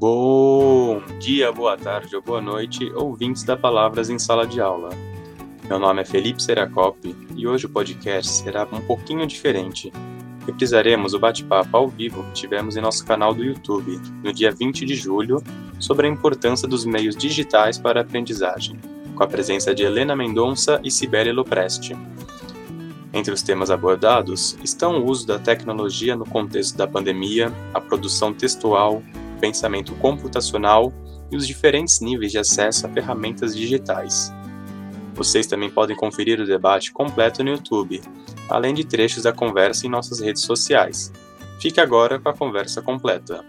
Bom dia, boa tarde ou boa noite, ouvintes da Palavras em Sala de Aula. Meu nome é Felipe Seracop e hoje o podcast será um pouquinho diferente. Reprisaremos o bate-papo ao vivo que tivemos em nosso canal do YouTube, no dia 20 de julho, sobre a importância dos meios digitais para a aprendizagem, com a presença de Helena Mendonça e Sibeli Lopresti. Entre os temas abordados estão o uso da tecnologia no contexto da pandemia, a produção textual, pensamento computacional e os diferentes níveis de acesso a ferramentas digitais. Vocês também podem conferir o debate completo no YouTube, além de trechos da conversa em nossas redes sociais. Fique agora com a conversa completa.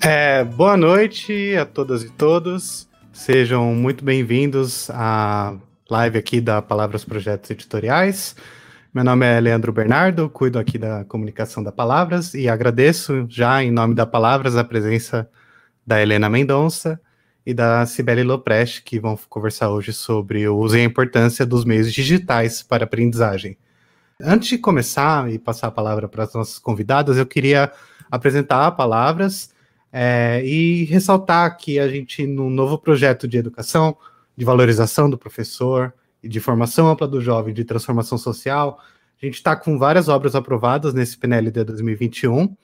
É, boa noite a todas e todos. Sejam muito bem-vindos à live aqui da Palavras Projetos Editoriais. Meu nome é Leandro Bernardo, cuido aqui da comunicação da Palavras e agradeço já em nome da Palavras a presença da Helena Mendonça e da Cibele Lopreste, que vão conversar hoje sobre o uso e a importância dos meios digitais para aprendizagem. Antes de começar e passar a palavra para as nossas convidadas, eu queria apresentar Palavras é, e ressaltar que a gente, num novo projeto de educação, de valorização do professor, de formação ampla do jovem, de transformação social. A gente está com várias obras aprovadas nesse PNLD 2021.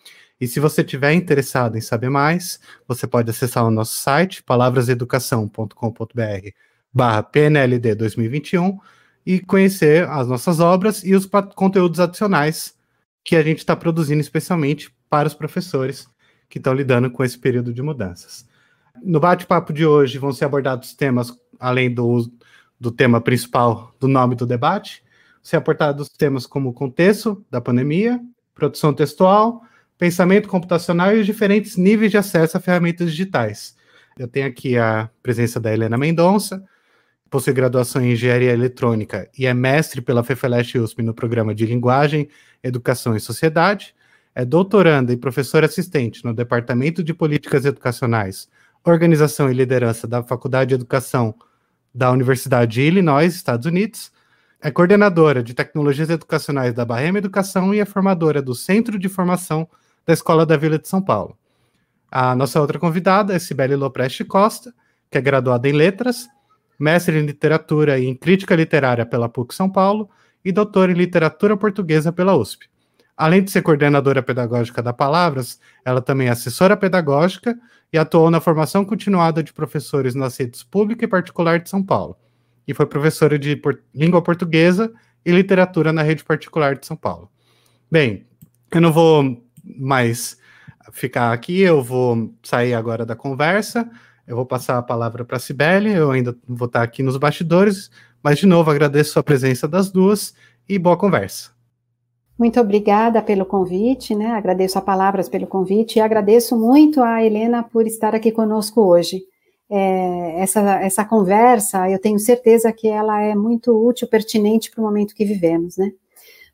E se você tiver interessado em saber mais, você pode acessar o nosso site, palabraseducação.com.br barra PNLD 2021 e conhecer as nossas obras e os conteúdos adicionais que a gente está produzindo especialmente para os professores que estão lidando com esse período de mudanças. No bate-papo de hoje vão ser abordados temas, além do do tema principal do nome do debate, ser aportados temas como contexto da pandemia, produção textual, pensamento computacional e os diferentes níveis de acesso a ferramentas digitais. Eu tenho aqui a presença da Helena Mendonça, possui graduação em Engenharia Eletrônica e é mestre pela FEFELESH USP no programa de Linguagem, Educação e Sociedade, é doutoranda e professora assistente no Departamento de Políticas Educacionais, Organização e Liderança da Faculdade de Educação da Universidade de Illinois, Estados Unidos. É coordenadora de tecnologias educacionais da Bahema Educação e é formadora do Centro de Formação da Escola da Vila de São Paulo. A nossa outra convidada é Cibele Lopreste Costa, que é graduada em Letras, mestre em Literatura e em Crítica Literária pela PUC São Paulo e doutora em Literatura Portuguesa pela USP. Além de ser coordenadora pedagógica da Palavras, ela também é assessora pedagógica e atuou na formação continuada de professores nas redes pública e particular de São Paulo. E foi professora de por língua portuguesa e literatura na rede particular de São Paulo. Bem, eu não vou mais ficar aqui, eu vou sair agora da conversa. Eu vou passar a palavra para a Cibele, eu ainda vou estar aqui nos bastidores, mas de novo agradeço a presença das duas e boa conversa. Muito obrigada pelo convite, né? Agradeço a palavras pelo convite e agradeço muito a Helena por estar aqui conosco hoje. É, essa, essa conversa, eu tenho certeza que ela é muito útil, pertinente para o momento que vivemos, né?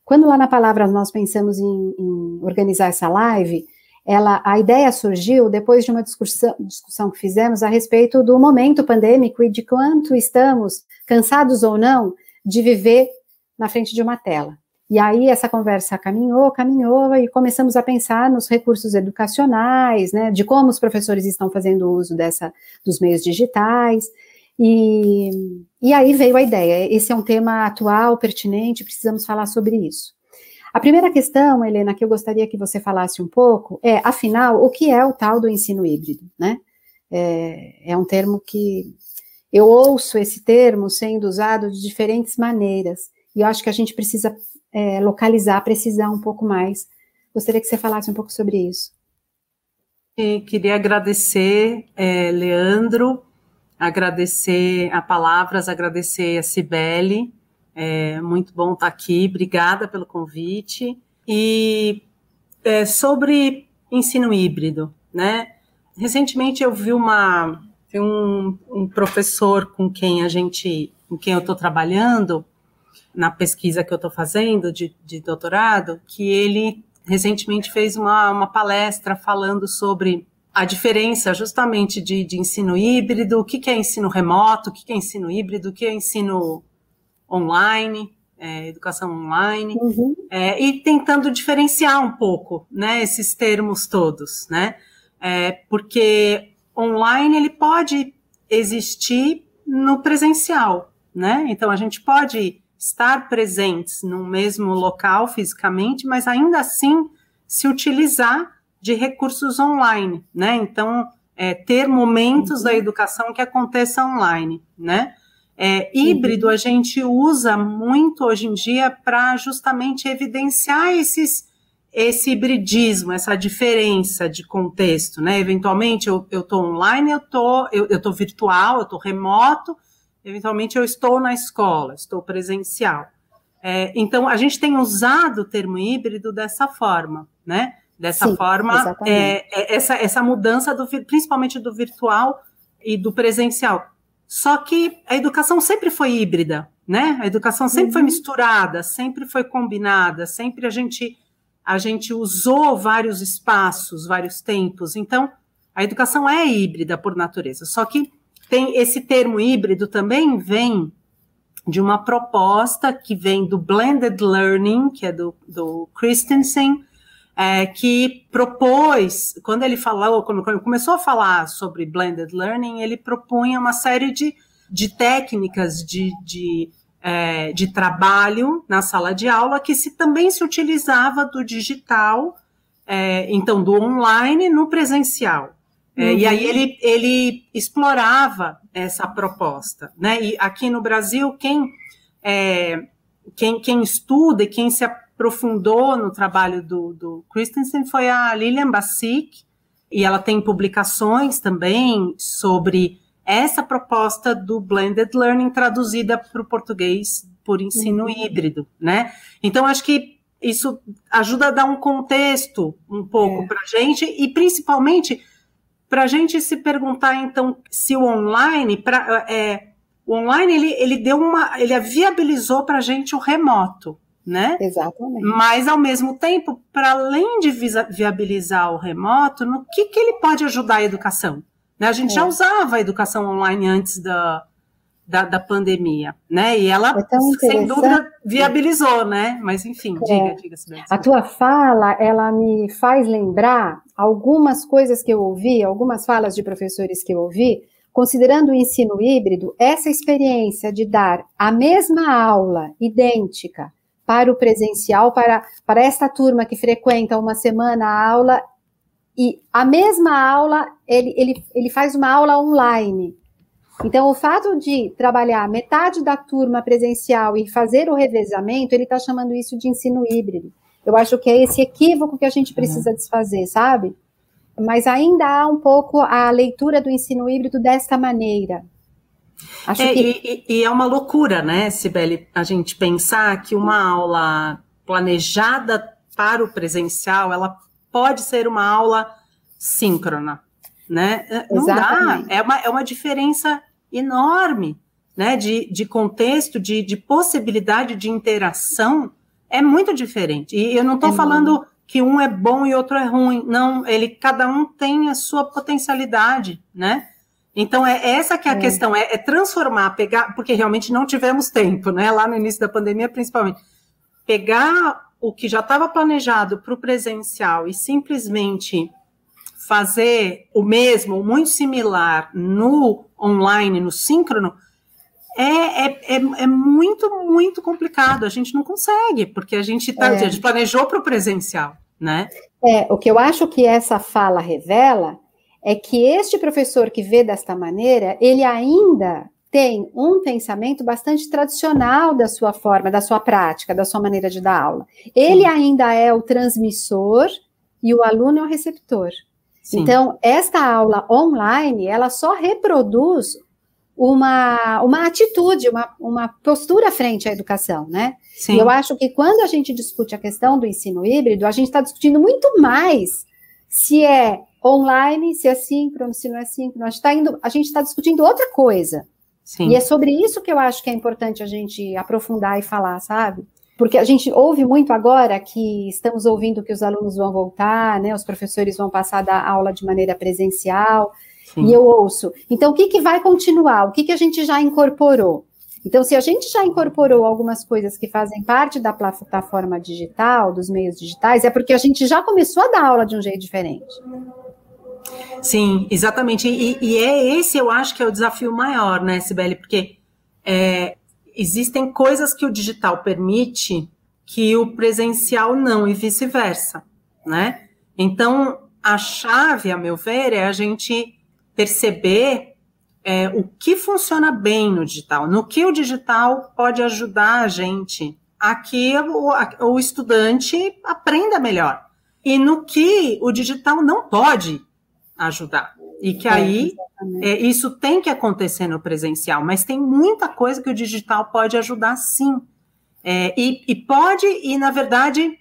Quando lá na palavra nós pensamos em, em organizar essa live, ela, a ideia surgiu depois de uma discussão, discussão que fizemos a respeito do momento pandêmico e de quanto estamos cansados ou não de viver na frente de uma tela. E aí essa conversa caminhou, caminhou e começamos a pensar nos recursos educacionais, né, de como os professores estão fazendo uso dessa dos meios digitais. E, e aí veio a ideia. Esse é um tema atual, pertinente, precisamos falar sobre isso. A primeira questão, Helena, que eu gostaria que você falasse um pouco é, afinal, o que é o tal do ensino híbrido, né? É, é um termo que eu ouço esse termo sendo usado de diferentes maneiras. E eu acho que a gente precisa é, localizar, precisar um pouco mais. Gostaria que você falasse um pouco sobre isso. E queria agradecer, é, Leandro, agradecer a palavras, agradecer a Cibele. É muito bom estar aqui, obrigada pelo convite. E é, sobre ensino híbrido, né? Recentemente eu vi uma um, um professor com quem a gente, com quem eu estou trabalhando, na pesquisa que eu estou fazendo de, de, doutorado, que ele recentemente fez uma, uma palestra falando sobre a diferença justamente de, de ensino híbrido, o que, que, é ensino remoto, o que, que, é ensino híbrido, o que é ensino online, é, educação online, uhum. é, e tentando diferenciar um pouco, né, esses termos todos, né, é, porque online ele pode existir no presencial, né? Então a gente pode estar presentes no mesmo local fisicamente, mas ainda assim se utilizar de recursos online, né? Então é, ter momentos uhum. da educação que aconteça online, né? É, híbrido uhum. a gente usa muito hoje em dia para justamente evidenciar esses esse hibridismo, essa diferença de contexto, né? Eventualmente eu estou online, eu tô, eu, eu tô virtual, eu estou remoto, eventualmente eu estou na escola, estou presencial. É, então a gente tem usado o termo híbrido dessa forma, né? Dessa Sim, forma, é, é, essa, essa mudança do principalmente do virtual e do presencial. Só que a educação sempre foi híbrida, né? A educação sempre uhum. foi misturada, sempre foi combinada, sempre a gente a gente usou vários espaços, vários tempos. Então, a educação é híbrida por natureza. Só que tem esse termo híbrido também vem de uma proposta que vem do blended learning, que é do, do Christensen, é, que propôs, quando ele falou, quando, começou a falar sobre blended learning, ele propunha uma série de, de técnicas de, de é, de trabalho na sala de aula que se também se utilizava do digital, é, então do online no presencial. É, uhum. E aí ele, ele explorava essa proposta, né? E aqui no Brasil quem é, quem, quem estuda e quem se aprofundou no trabalho do, do Christensen foi a Lilian Bassick, e ela tem publicações também sobre essa proposta do blended learning traduzida para o português por ensino uhum. híbrido, né? Então acho que isso ajuda a dar um contexto um pouco é. para a gente e principalmente para a gente se perguntar então se o online é, o online ele, ele deu uma ele viabilizou para a gente o remoto, né? Exatamente. Mas ao mesmo tempo, para além de viabilizar o remoto, no que que ele pode ajudar a educação? Né? A gente é. já usava a educação online antes da, da, da pandemia, né? E ela, é sem dúvida, viabilizou, né? Mas, enfim, é. diga, diga. -se a tua fala, ela me faz lembrar algumas coisas que eu ouvi, algumas falas de professores que eu ouvi, considerando o ensino híbrido, essa experiência de dar a mesma aula idêntica para o presencial, para, para esta turma que frequenta uma semana a aula e a mesma aula, ele, ele, ele faz uma aula online. Então, o fato de trabalhar metade da turma presencial e fazer o revezamento, ele está chamando isso de ensino híbrido. Eu acho que é esse equívoco que a gente precisa uhum. desfazer, sabe? Mas ainda há um pouco a leitura do ensino híbrido desta maneira. Acho é, que... e, e é uma loucura, né, Sibeli, a gente pensar que uma aula planejada para o presencial, ela pode ser uma aula síncrona, né? Não Exatamente. dá, é uma, é uma diferença enorme, né? De, de contexto, de, de possibilidade de interação, é muito diferente. E eu não estou é falando muito. que um é bom e outro é ruim, não, ele, cada um tem a sua potencialidade, né? Então, é essa que é a é. questão, é, é, transformar, pegar, porque realmente não tivemos tempo, né? Lá no início da pandemia, principalmente. Pegar o que já estava planejado para o presencial e simplesmente fazer o mesmo, muito similar no online, no síncrono, é, é, é, é muito, muito complicado. A gente não consegue, porque a gente, tá, é. a gente planejou para o presencial, né? É, o que eu acho que essa fala revela é que este professor que vê desta maneira, ele ainda tem um pensamento bastante tradicional da sua forma, da sua prática, da sua maneira de dar aula. Ele ainda é o transmissor e o aluno é o receptor. Sim. Então, esta aula online, ela só reproduz uma, uma atitude, uma, uma postura frente à educação, né? Sim. E eu acho que quando a gente discute a questão do ensino híbrido, a gente está discutindo muito mais se é online, se é síncrono, se não é síncrono. A gente está tá discutindo outra coisa. Sim. E é sobre isso que eu acho que é importante a gente aprofundar e falar, sabe? Porque a gente ouve muito agora que estamos ouvindo que os alunos vão voltar, né? Os professores vão passar da aula de maneira presencial. Sim. E eu ouço. Então, o que, que vai continuar? O que, que a gente já incorporou? Então, se a gente já incorporou algumas coisas que fazem parte da plataforma digital, dos meios digitais, é porque a gente já começou a dar aula de um jeito diferente. Sim, exatamente. E, e, é esse, eu acho que é o desafio maior, né, Sibeli? Porque é, existem coisas que o digital permite que o presencial não, e vice-versa, né? Então, a chave, a meu ver, é a gente perceber é, o que funciona bem no digital, no que o digital pode ajudar a gente a que o, a, o estudante aprenda melhor. E no que o digital não pode ajudar. E que é, aí é, isso tem que acontecer no presencial, mas tem muita coisa que o digital pode ajudar sim. É, e, e, pode, e na verdade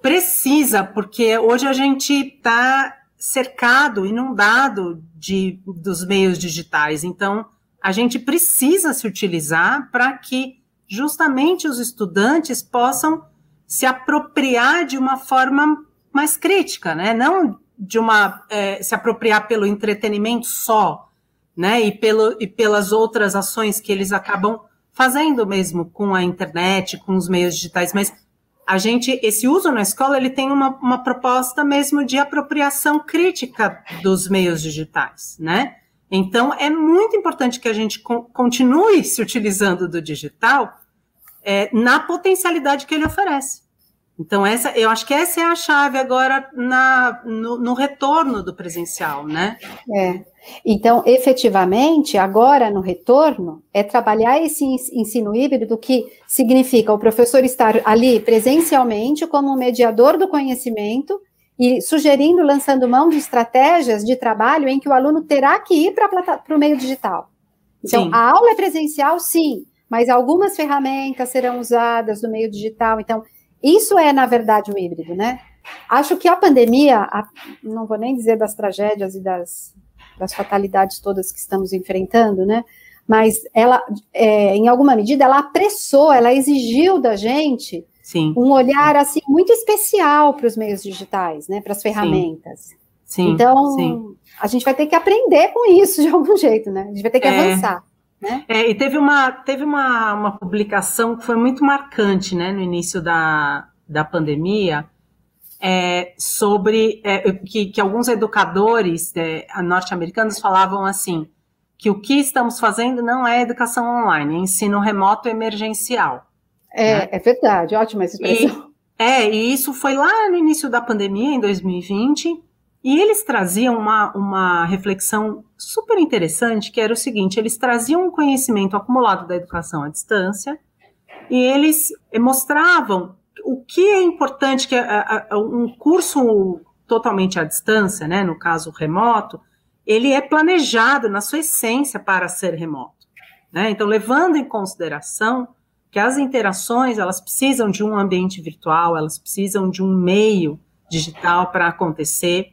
precisa, porque hoje a gente está cercado, inundado de, dos meios digitais. Então, a gente precisa se utilizar para que justamente os estudantes possam se apropriar de uma forma mais crítica, né? Não de uma é, se apropriar pelo entretenimento só, né? E, pelo, e pelas outras ações que eles acabam fazendo mesmo com a internet, com os meios digitais, mas a gente, esse uso na escola, ele tem uma, uma proposta mesmo de apropriação crítica dos meios digitais, né? Então, é muito importante que a gente continue se utilizando do digital é, na potencialidade que ele oferece. Então, essa, eu acho que essa é a chave agora na, no, no retorno do presencial, né? É. Então, efetivamente, agora no retorno, é trabalhar esse ensino híbrido que significa o professor estar ali presencialmente como um mediador do conhecimento e sugerindo, lançando mão de estratégias de trabalho em que o aluno terá que ir para o meio digital. Então, sim. a aula é presencial, sim, mas algumas ferramentas serão usadas no meio digital. Então, isso é, na verdade, o híbrido, né? Acho que a pandemia, a, não vou nem dizer das tragédias e das, das fatalidades todas que estamos enfrentando, né? Mas ela, é, em alguma medida, ela apressou, ela exigiu da gente Sim. um olhar assim muito especial para os meios digitais, né? Para as ferramentas. Sim. Então, Sim. a gente vai ter que aprender com isso de algum jeito, né? A gente vai ter que é. avançar. Né? É, e teve, uma, teve uma, uma publicação que foi muito marcante né, no início da, da pandemia, é, sobre é, que, que, alguns educadores é, norte-americanos falavam assim, que o que estamos fazendo não é educação online, é ensino remoto emergencial. É, né? é verdade, ótima essa expressão. E, é, e isso foi lá no início da pandemia, em 2020, e eles traziam uma, uma reflexão super interessante, que era o seguinte: eles traziam um conhecimento acumulado da educação à distância, e eles mostravam o que é importante, que é, um curso totalmente à distância, né, no caso remoto, ele é planejado na sua essência para ser remoto. Né? Então, levando em consideração que as interações elas precisam de um ambiente virtual, elas precisam de um meio digital para acontecer.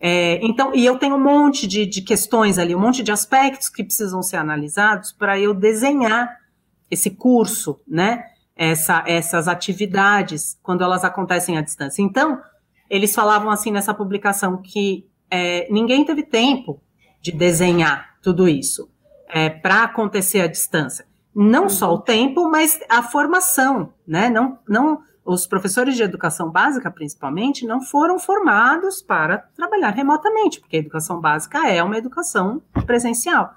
É, então, e eu tenho um monte de, de questões ali, um monte de aspectos que precisam ser analisados para eu desenhar esse curso, né? Essa, essas atividades quando elas acontecem à distância. Então, eles falavam assim nessa publicação que é, ninguém teve tempo de desenhar tudo isso é, para acontecer à distância. Não só o tempo, mas a formação, né? Não, não os professores de educação básica, principalmente, não foram formados para trabalhar remotamente, porque a educação básica é uma educação presencial.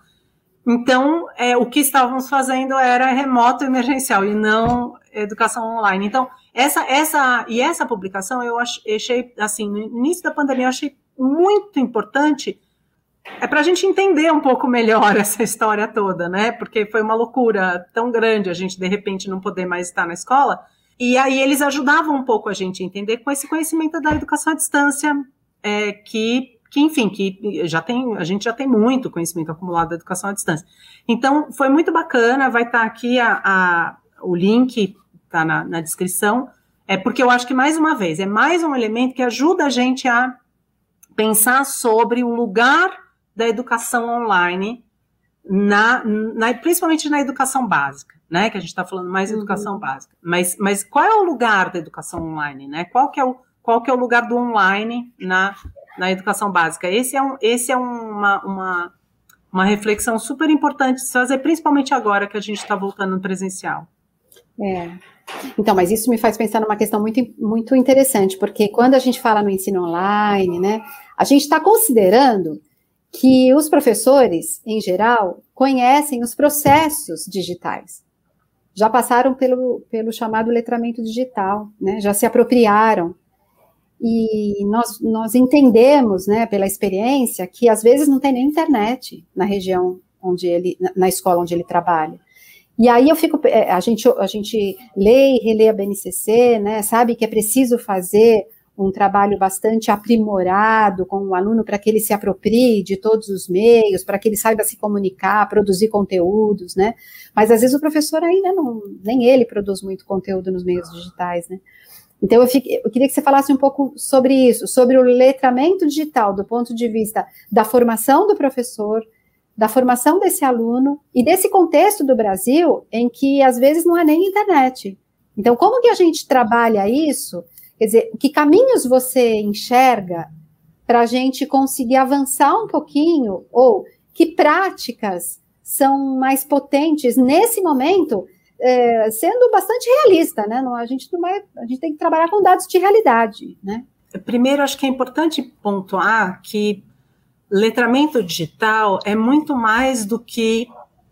Então, é, o que estávamos fazendo era remoto emergencial e não educação online. Então, essa, essa e essa publicação eu achei, assim, no início da pandemia, eu achei muito importante é para a gente entender um pouco melhor essa história toda, né? Porque foi uma loucura tão grande a gente de repente não poder mais estar na escola e aí eles ajudavam um pouco a gente a entender com esse conhecimento da educação à distância, é, que, que, enfim, que já tem, a gente já tem muito conhecimento acumulado da educação à distância. Então, foi muito bacana, vai estar tá aqui a, a o link, está na, na descrição, é porque eu acho que, mais uma vez, é mais um elemento que ajuda a gente a pensar sobre o lugar da educação online, na, na, principalmente na educação básica né? Que a gente está falando mais uhum. educação básica. Mas, mas qual é o lugar da educação online, né? Qual que é o, qual que é o lugar do online na, na educação básica? Esse é, um, esse é uma, uma, uma reflexão super importante de se fazer, principalmente agora que a gente está voltando no presencial. É. Então, mas isso me faz pensar numa questão muito, muito interessante, porque quando a gente fala no ensino online, né, A gente está considerando que os professores, em geral, conhecem os processos digitais. Já passaram pelo, pelo chamado letramento digital, né? já se apropriaram. E nós, nós entendemos, né, pela experiência, que às vezes não tem nem internet na região onde ele, na escola onde ele trabalha. E aí eu fico, é, a gente, a gente lê e relê a BNCC, né, sabe que é preciso fazer um trabalho bastante aprimorado com o aluno para que ele se aproprie de todos os meios, para que ele saiba se comunicar, produzir conteúdos, né? Mas às vezes o professor ainda não, nem ele produz muito conteúdo nos meios digitais, né? Então eu, fico, eu queria que você falasse um pouco sobre isso, sobre o letramento digital do ponto de vista da formação do professor, da formação desse aluno e desse contexto do Brasil em que às vezes não há nem internet. Então, como que a gente trabalha isso Quer dizer, que caminhos você enxerga para a gente conseguir avançar um pouquinho, ou que práticas são mais potentes nesse momento, é, sendo bastante realista, né? Não, a, gente não vai, a gente tem que trabalhar com dados de realidade, né? Primeiro, acho que é importante pontuar que letramento digital é muito mais do que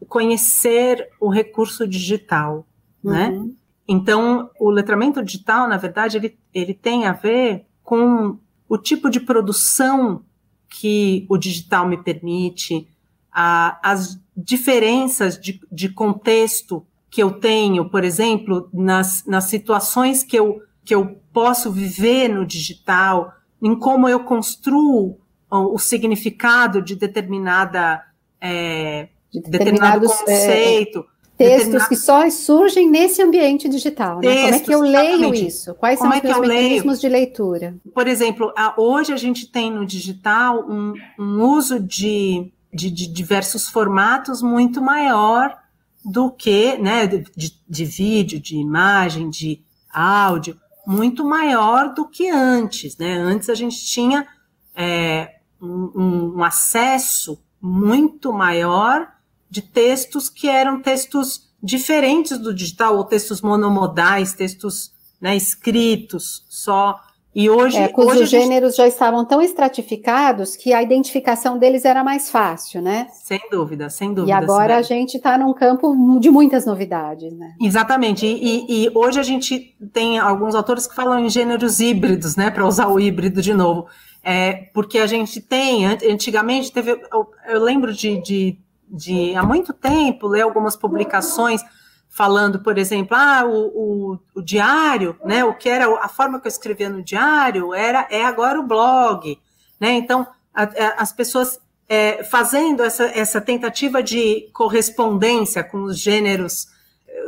conhecer o recurso digital, né? uhum. né? Então, o letramento digital, na verdade, ele, ele tem a ver com o tipo de produção que o digital me permite, a, as diferenças de, de contexto que eu tenho, por exemplo, nas, nas situações que eu, que eu posso viver no digital, em como eu construo o, o significado de determinada é, de determinado é, conceito. É, Textos que só surgem nesse ambiente digital. Né? Textos, Como é que eu leio isso? Quais Como são é os mecanismos leio? de leitura? Por exemplo, hoje a gente tem no digital um, um uso de, de, de, diversos formatos muito maior do que, né, de, de vídeo, de imagem, de áudio, muito maior do que antes. Né? Antes a gente tinha é, um, um acesso muito maior de textos que eram textos diferentes do digital, ou textos monomodais, textos né, escritos só. E hoje. É, cujos hoje gêneros gente... já estavam tão estratificados que a identificação deles era mais fácil, né? Sem dúvida, sem dúvida. E agora a gente está num campo de muitas novidades, né? Exatamente. E, e, e, hoje a gente tem alguns autores que falam em gêneros híbridos, né? Para usar o híbrido de novo. É, porque a gente tem, antigamente teve. Eu, eu lembro de, de de há muito tempo, ler algumas publicações falando, por exemplo, ah, o, o, o, diário, né? O que era a forma que eu escrevia no diário era é agora o blog, né? Então a, a, as pessoas é, fazendo essa, essa tentativa de correspondência com os gêneros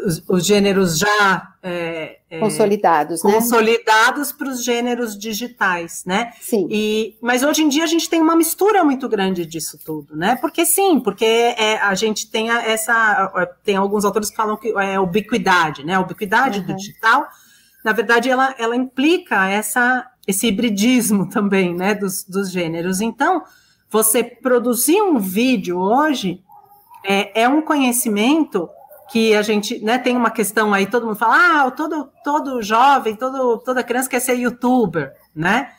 os, os gêneros já é, é, consolidados, né? consolidados para os gêneros digitais, né? Sim. E, mas hoje em dia a gente tem uma mistura muito grande disso tudo, né? Porque sim, porque é, a gente tem a, essa tem alguns autores que falam que é ubiquidade, né? A ubiquidade uhum. do digital, na verdade, ela, ela implica essa esse hibridismo também, né? Dos, dos gêneros. Então, você produzir um vídeo hoje é, é um conhecimento que a gente né, tem uma questão aí, todo mundo fala, ah, todo, todo jovem, todo, toda criança quer ser youtuber, né?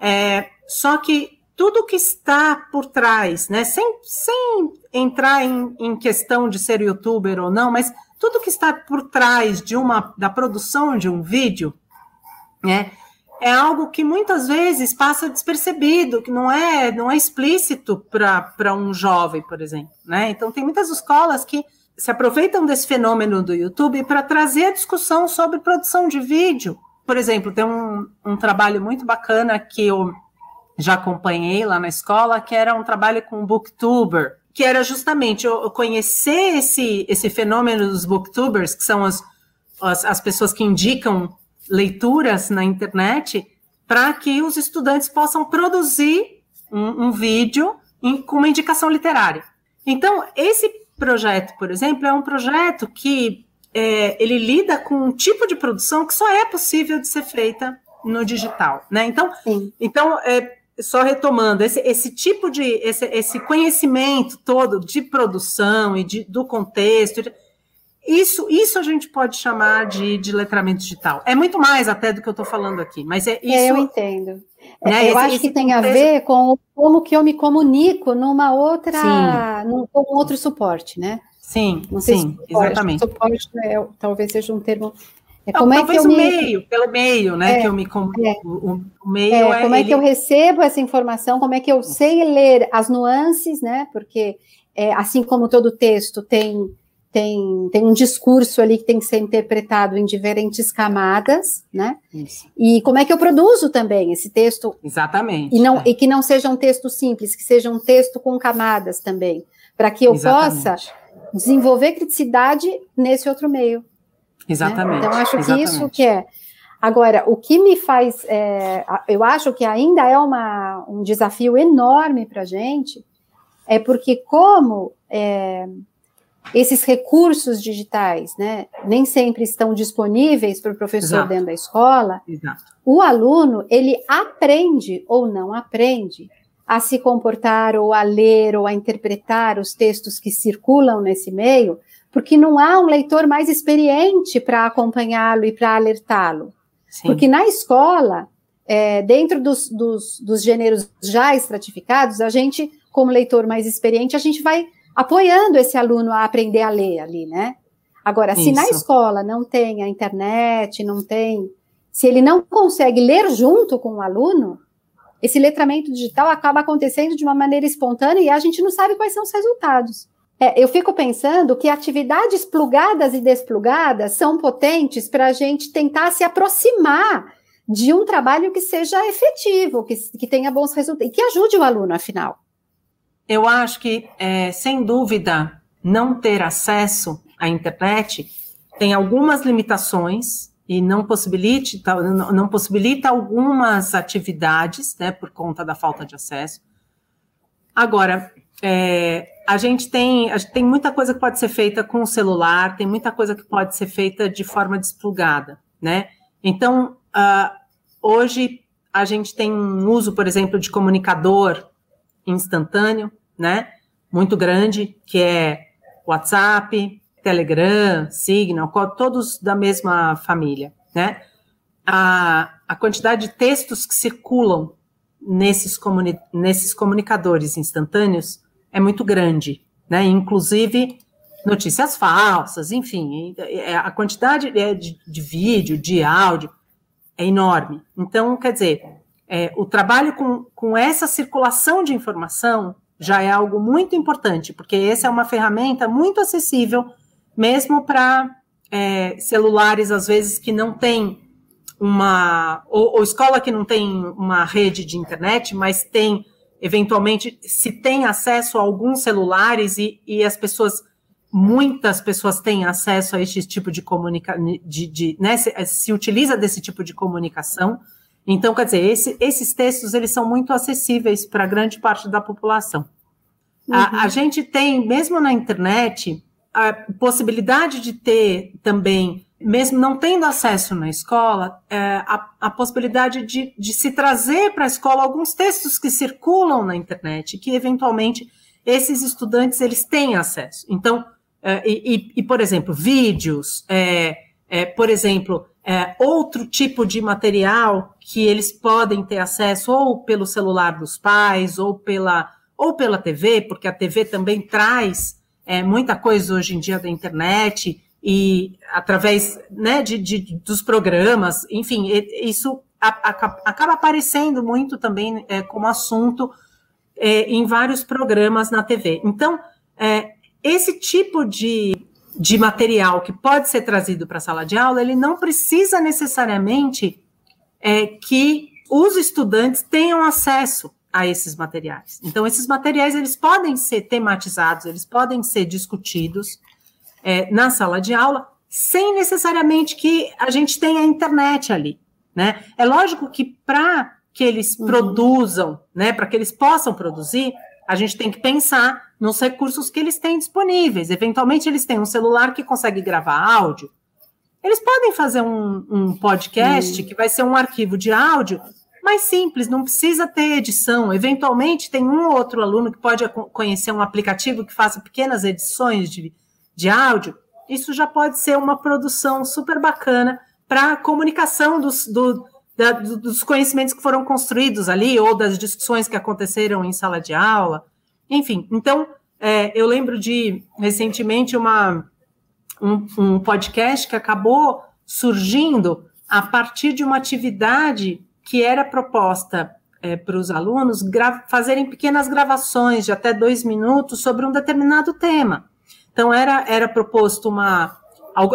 É, só que tudo que está por trás, né, sem, sem entrar em, em questão de ser youtuber ou não, mas tudo que está por trás de uma da produção de um vídeo, né, é algo que muitas vezes passa despercebido, que não é não é explícito para um jovem, por exemplo, né? Então tem muitas escolas que se aproveitam desse fenômeno do YouTube para trazer a discussão sobre produção de vídeo. Por exemplo, tem um, um trabalho muito bacana que eu já acompanhei lá na escola, que era um trabalho com booktuber, que era justamente eu conhecer esse, esse fenômeno dos booktubers, que são as, as, as pessoas que indicam leituras na internet, para que os estudantes possam produzir um, um vídeo em, com uma indicação literária. Então, esse projeto, por exemplo, é um projeto que é, ele lida com um tipo de produção que só é possível de ser feita no digital, né? Então, então é, só retomando esse, esse tipo de esse, esse conhecimento todo de produção e de, do contexto, isso, isso a gente pode chamar de, de letramento digital. É muito mais até do que eu estou falando aqui, mas é isso. É, eu entendo. Né, eu esse, acho que tem contexto... a ver com como que eu me comunico numa outra, num, com outro suporte, né? Sim, sim, suporte, exatamente. Suporte é, talvez seja um termo é como Não, é que eu o me... meio, pelo meio, né, é, que eu me comunico. É. O, o, meio é, é como é que eu recebo essa informação, como é que eu sei ler as nuances, né? Porque é, assim como todo texto tem tem, tem um discurso ali que tem que ser interpretado em diferentes camadas, né? Isso. E como é que eu produzo também esse texto? Exatamente. E, não, é. e que não seja um texto simples, que seja um texto com camadas também, para que eu Exatamente. possa desenvolver criticidade nesse outro meio. Exatamente. Né? Então, acho que isso que é. Agora, o que me faz. É, eu acho que ainda é uma, um desafio enorme para a gente, é porque, como é, esses recursos digitais né, nem sempre estão disponíveis para o professor Exato. dentro da escola, Exato. o aluno ele aprende ou não aprende a se comportar ou a ler ou a interpretar os textos que circulam nesse meio porque não há um leitor mais experiente para acompanhá-lo e para alertá-lo. Porque na escola, é, dentro dos, dos, dos gêneros já estratificados, a gente, como leitor mais experiente, a gente vai apoiando esse aluno a aprender a ler ali, né? Agora, Isso. se na escola não tem a internet, não tem. Se ele não consegue ler junto com o aluno, esse letramento digital acaba acontecendo de uma maneira espontânea e a gente não sabe quais são os resultados. É, eu fico pensando que atividades plugadas e desplugadas são potentes para a gente tentar se aproximar de um trabalho que seja efetivo, que, que tenha bons resultados, e que ajude o aluno, afinal. Eu acho que, é, sem dúvida, não ter acesso à internet tem algumas limitações e não possibilita, não possibilita algumas atividades, né, por conta da falta de acesso. Agora, é, a gente tem, a gente tem muita coisa que pode ser feita com o celular, tem muita coisa que pode ser feita de forma desplugada, né? Então, uh, hoje a gente tem um uso, por exemplo, de comunicador instantâneo, né? Muito grande, que é WhatsApp, Telegram, Signal, todos da mesma família, né? A, a quantidade de textos que circulam nesses, comuni nesses comunicadores instantâneos é muito grande, né? Inclusive notícias falsas, enfim, é, a quantidade de, de vídeo, de áudio é enorme. Então, quer dizer, é, o trabalho com, com essa circulação de informação já é algo muito importante, porque essa é uma ferramenta muito acessível, mesmo para é, celulares, às vezes, que não tem uma. Ou, ou escola que não tem uma rede de internet, mas tem eventualmente, se tem acesso a alguns celulares e, e as pessoas, muitas pessoas têm acesso a este tipo de comunicação, de, de, né, se, se, utiliza desse tipo de comunicação. Então, quer dizer, esse, esses textos, eles são muito acessíveis para grande parte da população. Uhum. A, a gente tem, mesmo na internet, a possibilidade de ter também mesmo não tendo acesso na escola, é, a, a, possibilidade de, de se trazer para a escola alguns textos que circulam na internet, que eventualmente esses estudantes eles têm acesso. Então, é, e, e, por exemplo, vídeos, é, é por exemplo, é, outro tipo de material que eles podem ter acesso ou pelo celular dos pais ou pela ou pela TV, porque a TV também traz é, muita coisa hoje em dia da internet e através né, de, de, dos programas, enfim, isso acaba aparecendo muito também é, como assunto é, em vários programas na TV. Então, é, esse tipo de, de material que pode ser trazido para a sala de aula, ele não precisa necessariamente é, que os estudantes tenham acesso a esses materiais. Então, esses materiais eles podem ser tematizados, eles podem ser discutidos, é, na sala de aula, sem necessariamente que a gente tenha a internet ali, né? É lógico que para que eles uhum. produzam, né, para que eles possam produzir, a gente tem que pensar nos recursos que eles têm disponíveis. Eventualmente, eles têm um celular que consegue gravar áudio. Eles podem fazer um, um podcast que vai ser um arquivo de áudio mais simples, não precisa ter edição. Eventualmente, tem um ou outro aluno que pode conhecer um aplicativo que faça pequenas edições de, de áudio, isso já pode ser uma produção super bacana para a comunicação dos, do, da, dos conhecimentos que foram construídos ali, ou das discussões que aconteceram em sala de aula. Enfim, então, é, eu lembro de, recentemente, uma, um, um podcast que acabou surgindo a partir de uma atividade que era proposta é, para os alunos fazerem pequenas gravações de até dois minutos sobre um determinado tema. Então, era, era proposto uma.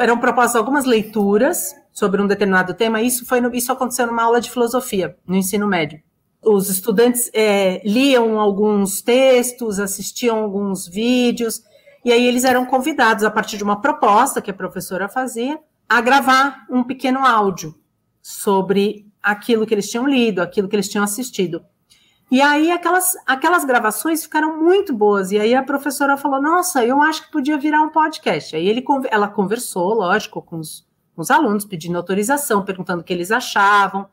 Eram propostas algumas leituras sobre um determinado tema. Isso, foi no, isso aconteceu numa aula de filosofia, no ensino médio. Os estudantes é, liam alguns textos, assistiam alguns vídeos, e aí eles eram convidados, a partir de uma proposta que a professora fazia, a gravar um pequeno áudio sobre aquilo que eles tinham lido, aquilo que eles tinham assistido. E aí aquelas, aquelas gravações ficaram muito boas. E aí a professora falou: Nossa, eu acho que podia virar um podcast. Aí ele, ela conversou, lógico, com os, com os alunos, pedindo autorização, perguntando o que eles achavam.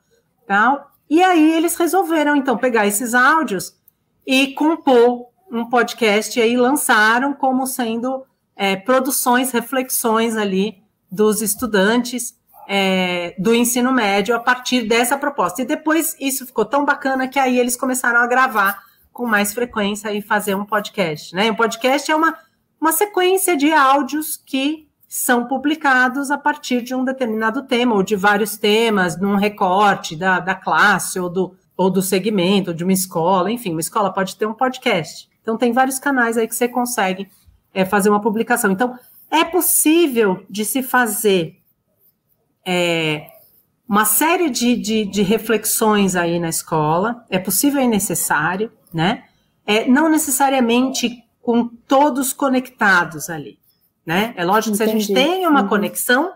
Tal. E aí eles resolveram, então, pegar esses áudios e compor um podcast. E aí lançaram como sendo é, produções, reflexões ali dos estudantes é, do ensino médio a partir dessa proposta. E depois isso ficou tão bacana que aí eles começaram a gravar com mais frequência e fazer um podcast. Né? Um podcast é uma, uma sequência de áudios que são publicados a partir de um determinado tema, ou de vários temas, num recorte da, da classe, ou do, ou do segmento, ou de uma escola, enfim, uma escola pode ter um podcast. Então, tem vários canais aí que você consegue é, fazer uma publicação. Então, é possível de se fazer é, uma série de, de, de, reflexões aí na escola, é possível e necessário, né? É, não necessariamente com todos conectados ali, né? É lógico Entendi. que se a gente tem uma uhum. conexão,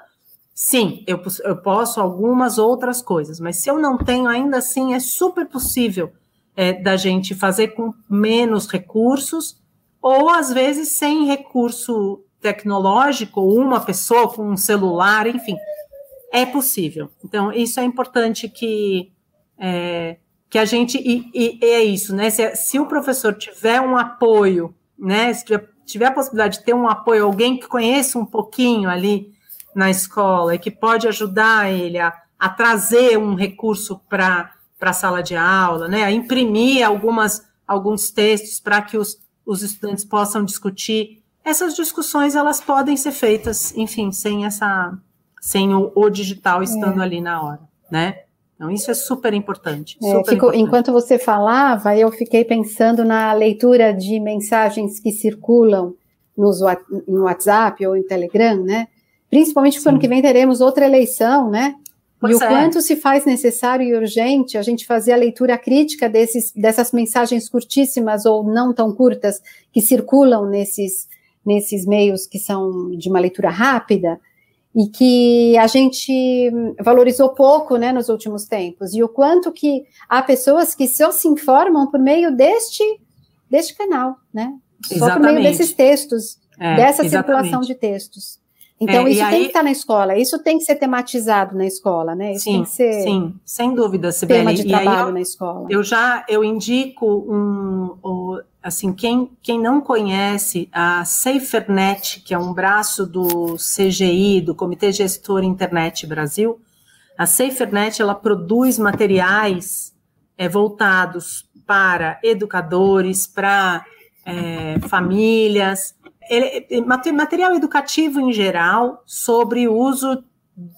sim, eu, eu posso algumas outras coisas, mas se eu não tenho, ainda assim é super possível é, da gente fazer com menos recursos, ou às vezes sem recurso tecnológico, uma pessoa com um celular, enfim, é possível. Então, isso é importante que, é, que a gente. E, e, é isso, né? Se, se, o professor tiver um apoio, né? Se tiver, tiver a possibilidade de ter um apoio, alguém que conheça um pouquinho ali na escola e que pode ajudar ele a, a trazer um recurso para a sala de aula, né? A imprimir algumas, alguns textos para que os, os estudantes possam discutir. Essas discussões elas podem ser feitas, enfim, sem essa sem o, o digital estando é. ali na hora, né? Então, isso é super importante. É, super fico, importante. Enquanto você falava, eu fiquei pensando na leitura de mensagens que circulam nos, no WhatsApp ou em Telegram, né? Principalmente porque ano que vem teremos outra eleição, né? Pois e o é. quanto se faz necessário e urgente a gente fazer a leitura crítica desses, dessas mensagens curtíssimas ou não tão curtas que circulam nesses, nesses meios que são de uma leitura rápida, e que a gente valorizou pouco, né, nos últimos tempos, e o quanto que há pessoas que só se informam por meio deste, deste canal, né, só exatamente. por meio desses textos, é, dessa exatamente. circulação de textos. Então, é, isso tem aí, que estar na escola, isso tem que ser tematizado na escola, né? Isso sim, tem que ser sim, sem dúvida, Sibeli. tema de trabalho eu, na escola. Eu já, eu indico um, um, assim, quem, quem não conhece a SaferNet, que é um braço do CGI, do Comitê Gestor Internet Brasil, a SaferNet, ela produz materiais é, voltados para educadores, para é, famílias, material educativo em geral sobre uso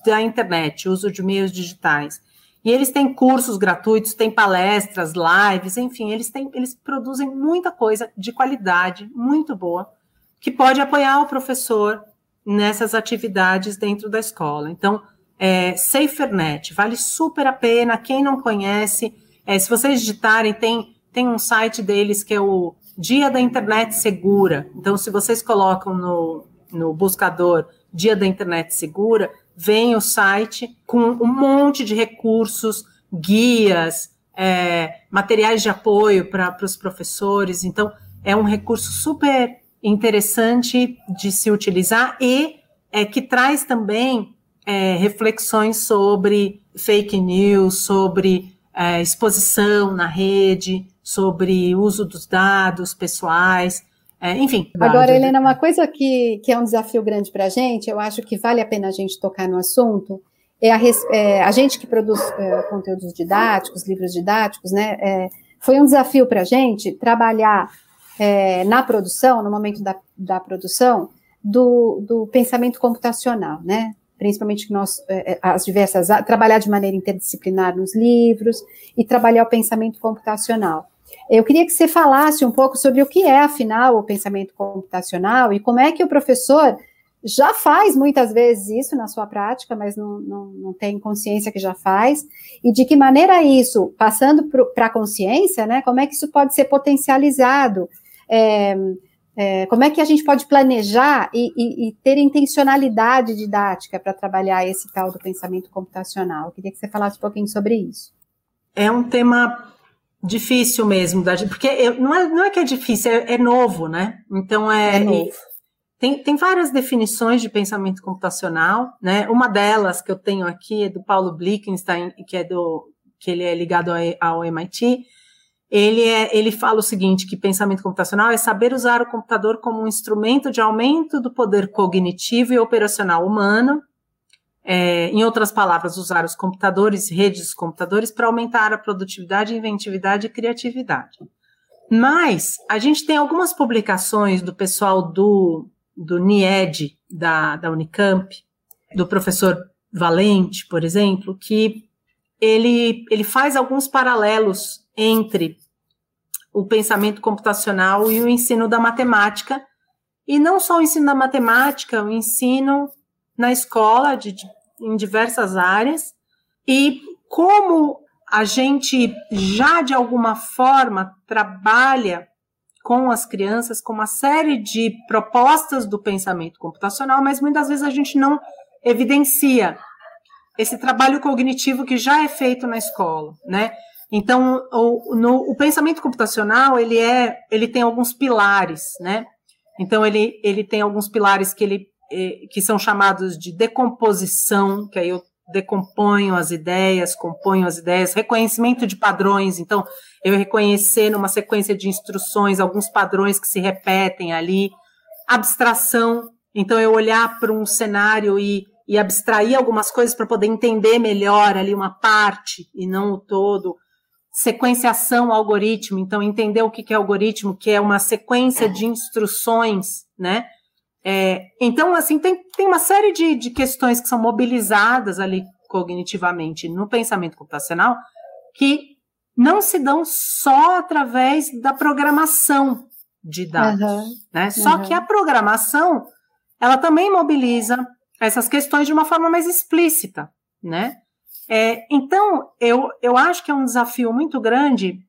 da internet, uso de meios digitais. E eles têm cursos gratuitos, têm palestras, lives, enfim, eles têm, eles produzem muita coisa de qualidade, muito boa, que pode apoiar o professor nessas atividades dentro da escola. Então, é, SaferNet, vale super a pena. Quem não conhece, é, se vocês digitarem, tem, tem um site deles que é o Dia da Internet Segura. Então, se vocês colocam no, no buscador Dia da Internet Segura, vem o site com um monte de recursos, guias, é, materiais de apoio para os professores. Então, é um recurso super interessante de se utilizar e é, que traz também é, reflexões sobre fake news, sobre é, exposição na rede, sobre uso dos dados pessoais. É, enfim. Agora, Helena, uma coisa que, que é um desafio grande para a gente, eu acho que vale a pena a gente tocar no assunto, é a, é, a gente que produz é, conteúdos didáticos, livros didáticos, né? É, foi um desafio para a gente trabalhar é, na produção, no momento da, da produção, do, do pensamento computacional, né? Principalmente que nós, é, as diversas, trabalhar de maneira interdisciplinar nos livros e trabalhar o pensamento computacional. Eu queria que você falasse um pouco sobre o que é, afinal, o pensamento computacional e como é que o professor já faz muitas vezes isso na sua prática, mas não, não, não tem consciência que já faz, e de que maneira isso, passando para a consciência, né, como é que isso pode ser potencializado, é, é, como é que a gente pode planejar e, e, e ter intencionalidade didática para trabalhar esse tal do pensamento computacional? Eu queria que você falasse um pouquinho sobre isso. É um tema difícil mesmo, porque eu, não, é, não é que é difícil, é, é novo, né? Então é. é novo. Tem, tem várias definições de pensamento computacional, né? Uma delas que eu tenho aqui é do Paulo Blickenstein, que é do que ele é ligado ao MIT. Ele, é, ele fala o seguinte, que pensamento computacional é saber usar o computador como um instrumento de aumento do poder cognitivo e operacional humano, é, em outras palavras, usar os computadores, redes de computadores, para aumentar a produtividade, inventividade e criatividade. Mas a gente tem algumas publicações do pessoal do, do NIED, da, da Unicamp, do professor Valente, por exemplo, que ele, ele faz alguns paralelos entre o pensamento computacional e o ensino da matemática, e não só o ensino da matemática, o ensino na escola, de, de, em diversas áreas, e como a gente já de alguma forma trabalha com as crianças com uma série de propostas do pensamento computacional, mas muitas vezes a gente não evidencia esse trabalho cognitivo que já é feito na escola, né? Então, o, no, o pensamento computacional ele é, ele tem alguns pilares, né? Então ele, ele tem alguns pilares que ele eh, que são chamados de decomposição, que aí eu decomponho as ideias, componho as ideias, reconhecimento de padrões. Então, eu reconhecer numa sequência de instruções alguns padrões que se repetem ali. Abstração, então eu olhar para um cenário e, e abstrair algumas coisas para poder entender melhor ali uma parte e não o todo. Sequenciação algoritmo, então entender o que é algoritmo, que é uma sequência de instruções, né? É, então, assim, tem, tem uma série de, de questões que são mobilizadas ali cognitivamente no pensamento computacional que não se dão só através da programação de dados, uhum, né? Só uhum. que a programação, ela também mobiliza essas questões de uma forma mais explícita, né? É, então, eu, eu acho que é um desafio muito grande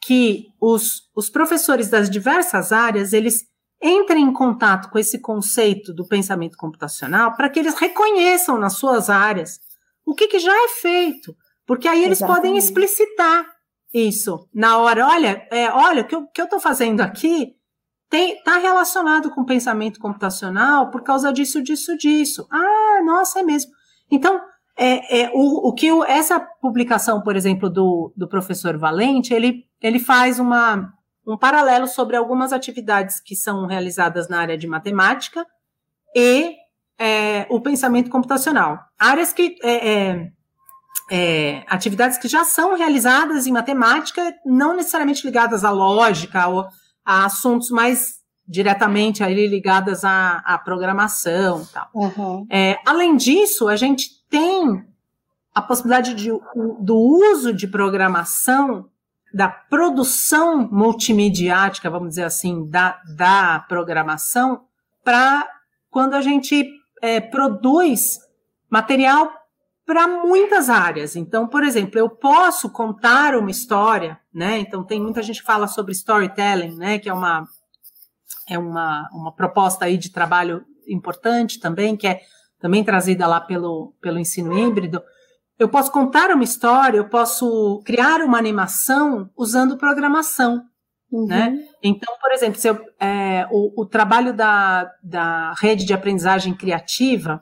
que os, os professores das diversas áreas, eles entrem em contato com esse conceito do pensamento computacional para que eles reconheçam nas suas áreas o que, que já é feito, porque aí eles Exatamente. podem explicitar isso na hora. Olha, é, olha, o que eu estou fazendo aqui está relacionado com pensamento computacional por causa disso, disso, disso. Ah, nossa, é mesmo. Então, é, é o, o que o, essa publicação, por exemplo, do, do professor Valente, ele, ele faz uma um paralelo sobre algumas atividades que são realizadas na área de matemática e é, o pensamento computacional. Áreas que. É, é, é, atividades que já são realizadas em matemática, não necessariamente ligadas à lógica ou a assuntos mais diretamente ali ligadas à, à programação tal. Uhum. É, além disso, a gente tem a possibilidade de, do uso de programação da produção multimediática, vamos dizer assim, da, da programação, para quando a gente é, produz material para muitas áreas. Então, por exemplo, eu posso contar uma história, né? Então, tem muita gente que fala sobre storytelling, né? Que é uma, é uma, uma proposta aí de trabalho importante também, que é também trazida lá pelo, pelo ensino híbrido. Eu posso contar uma história, eu posso criar uma animação usando programação. Uhum. Né? Então, por exemplo, se eu, é, o, o, trabalho da, da rede de aprendizagem criativa,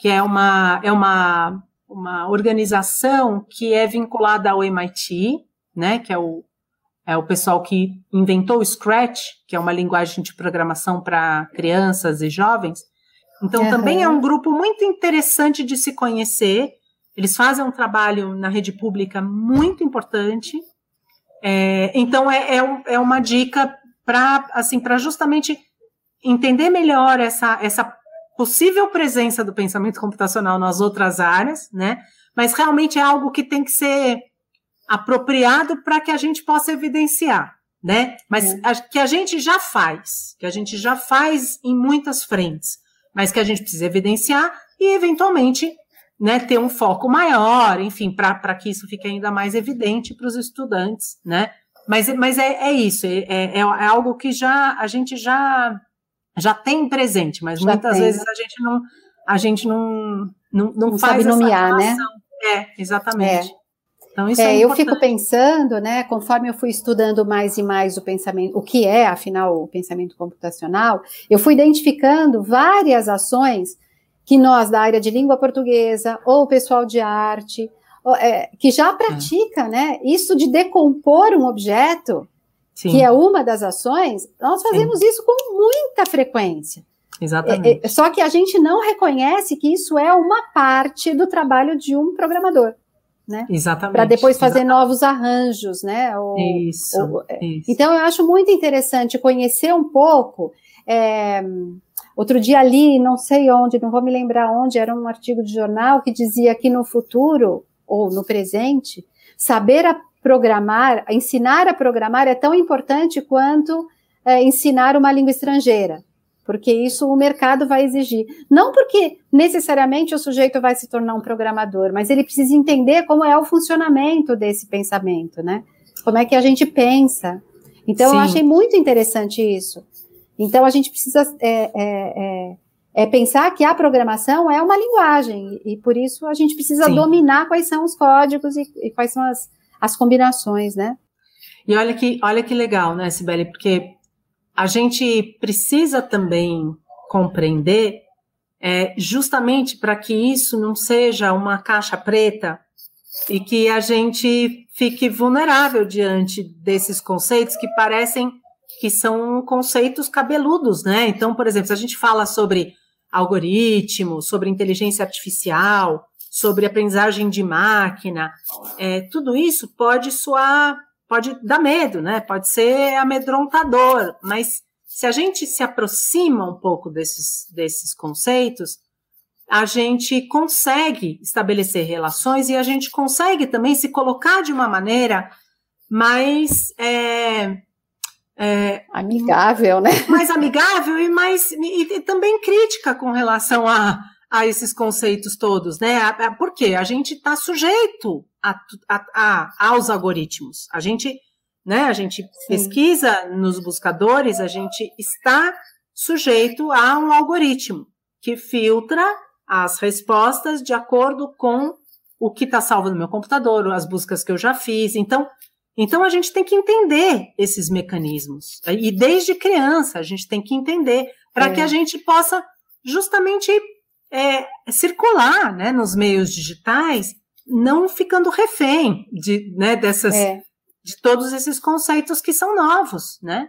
que é uma, é uma, uma organização que é vinculada ao MIT, né, que é o, é o pessoal que inventou o Scratch, que é uma linguagem de programação para crianças e jovens. Então, uhum. também é um grupo muito interessante de se conhecer. Eles fazem um trabalho na rede pública muito importante. É, então, é, é, é, uma dica para assim, justamente entender melhor essa, essa possível presença do pensamento computacional nas outras áreas, né? Mas realmente é algo que tem que ser apropriado para que a gente possa evidenciar, né? Mas é. a, que a gente já faz, que a gente já faz em muitas frentes, mas que a gente precisa evidenciar e eventualmente, né, ter um foco maior, enfim, para que isso fique ainda mais evidente para os estudantes, né? Mas, mas é, é isso, é, é, é, algo que já a gente já já tem presente, mas já muitas tem. vezes a gente não a gente não não, não, não faz sabe nomear, né? É, exatamente. É. Então, isso é, é eu fico pensando, né, conforme eu fui estudando mais e mais o pensamento, o que é, afinal, o pensamento computacional, eu fui identificando várias ações que nós, da área de língua portuguesa, ou o pessoal de arte, é, que já pratica, é. né, isso de decompor um objeto, Sim. que é uma das ações, nós fazemos Sim. isso com muita frequência. Exatamente. É, é, só que a gente não reconhece que isso é uma parte do trabalho de um programador né? Exatamente. Para depois fazer exatamente. novos arranjos, né? Ou, isso, ou, é, isso, Então eu acho muito interessante conhecer um pouco. É, outro dia ali, não sei onde, não vou me lembrar onde, era um artigo de jornal que dizia que no futuro ou no presente, saber a programar, ensinar a programar é tão importante quanto é, ensinar uma língua estrangeira porque isso o mercado vai exigir. Não porque necessariamente o sujeito vai se tornar um programador, mas ele precisa entender como é o funcionamento desse pensamento, né? Como é que a gente pensa. Então, Sim. eu achei muito interessante isso. Então, a gente precisa é, é, é, é, pensar que a programação é uma linguagem, e por isso a gente precisa Sim. dominar quais são os códigos e, e quais são as, as combinações, né? E olha que, olha que legal, né, Sibeli? Porque a gente precisa também compreender, é, justamente para que isso não seja uma caixa preta e que a gente fique vulnerável diante desses conceitos que parecem que são conceitos cabeludos, né? Então, por exemplo, se a gente fala sobre algoritmo, sobre inteligência artificial, sobre aprendizagem de máquina, é, tudo isso pode soar pode dar medo, né? Pode ser amedrontador, mas se a gente se aproxima um pouco desses, desses conceitos, a gente consegue estabelecer relações e a gente consegue também se colocar de uma maneira mais é, é, amigável, né? Mais amigável e mais e, e também crítica com relação a, a esses conceitos todos, né? Por quê? A gente está sujeito a, a, a, aos algoritmos. A gente, né? A gente Sim. pesquisa nos buscadores, a gente está sujeito a um algoritmo que filtra as respostas de acordo com o que está salvo no meu computador, as buscas que eu já fiz. Então, então a gente tem que entender esses mecanismos. E desde criança a gente tem que entender para é. que a gente possa justamente é, circular né, nos meios digitais, não ficando refém de, né, dessas, é. de todos esses conceitos que são novos, né?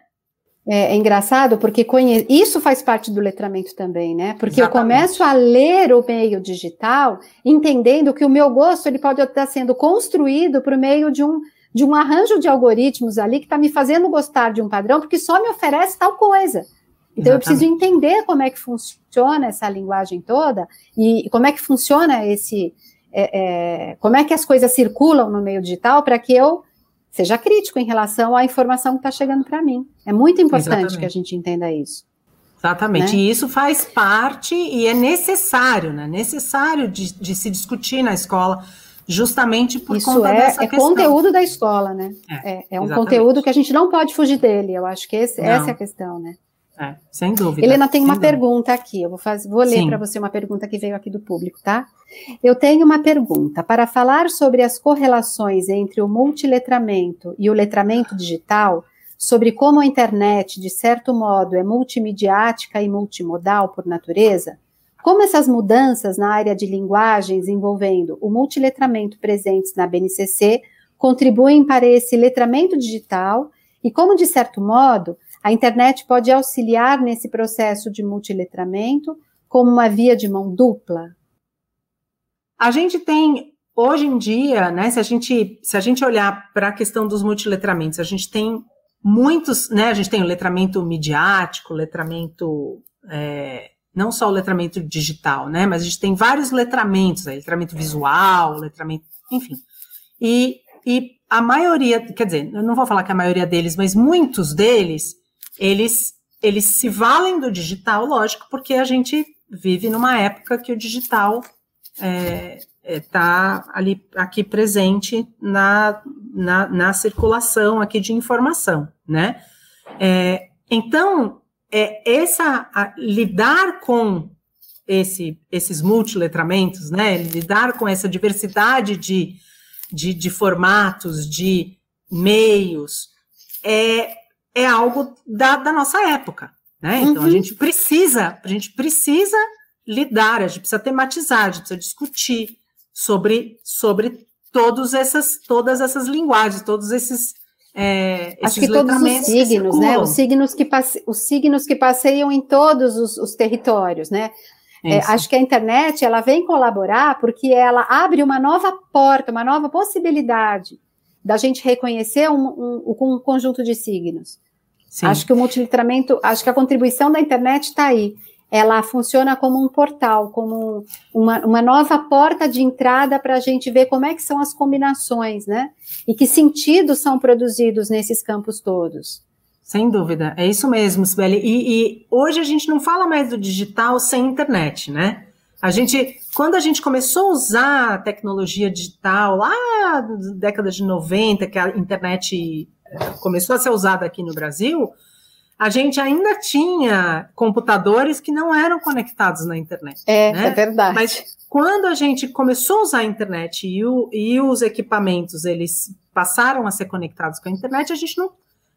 É, é engraçado porque conhe... isso faz parte do letramento também, né? Porque Exatamente. eu começo a ler o meio digital, entendendo que o meu gosto ele pode estar sendo construído por meio de um, de um arranjo de algoritmos ali que está me fazendo gostar de um padrão, porque só me oferece tal coisa. Então, Exatamente. eu preciso entender como é que funciona essa linguagem toda e como é que funciona esse. É, é, como é que as coisas circulam no meio digital para que eu seja crítico em relação à informação que está chegando para mim. É muito importante Exatamente. que a gente entenda isso. Exatamente, né? e isso faz parte e é necessário, né? Necessário de, de se discutir na escola, justamente por isso conta é, dessa é questão. conteúdo da escola, né? É, é, é um conteúdo que a gente não pode fugir dele. Eu acho que esse, essa é a questão, né? É, sem dúvida. Helena tem uma dúvida. pergunta aqui. Eu vou, fazer, vou ler para você uma pergunta que veio aqui do público, tá? Eu tenho uma pergunta. Para falar sobre as correlações entre o multiletramento e o letramento digital, sobre como a internet, de certo modo, é multimediática e multimodal por natureza, como essas mudanças na área de linguagens envolvendo o multiletramento presentes na BNCC contribuem para esse letramento digital e como, de certo modo, a internet pode auxiliar nesse processo de multiletramento como uma via de mão dupla? A gente tem, hoje em dia, né, se a gente, se a gente olhar para a questão dos multiletramentos, a gente tem muitos, né, a gente tem o letramento midiático, letramento, é, não só o letramento digital, né, mas a gente tem vários letramentos, aí, letramento visual, letramento, enfim. E, e a maioria, quer dizer, eu não vou falar que a maioria deles, mas muitos deles, eles, eles se valem do digital, lógico, porque a gente vive numa época que o digital está é, é, tá ali aqui presente na, na, na, circulação aqui de informação, né? É, então, é, essa a, lidar com esse, esses multiletramentos, né? Lidar com essa diversidade de, de, de formatos, de meios, é, é algo da, da nossa época, né? Então uhum. a gente precisa, a gente precisa lidar, a gente precisa tematizar, a gente precisa discutir sobre, sobre todos essas, todas essas linguagens, todos esses é, Acho que todos os signos, né? Os signos que, passe, os signos que passeiam em todos os, os territórios, né? É, acho que a internet ela vem colaborar porque ela abre uma nova porta, uma nova possibilidade da gente reconhecer um, um, um conjunto de signos. Sim. Acho que o multilitramento, acho que a contribuição da internet está aí ela funciona como um portal, como uma, uma nova porta de entrada para a gente ver como é que são as combinações, né? E que sentidos são produzidos nesses campos todos. Sem dúvida, é isso mesmo, Sibeli. E, e hoje a gente não fala mais do digital sem internet, né? A gente, quando a gente começou a usar a tecnologia digital, lá na década de 90, que a internet eh, começou a ser usada aqui no Brasil, a gente ainda tinha computadores que não eram conectados na internet. É, né? é verdade. Mas quando a gente começou a usar a internet e, o, e, os equipamentos eles passaram a ser conectados com a internet, a gente não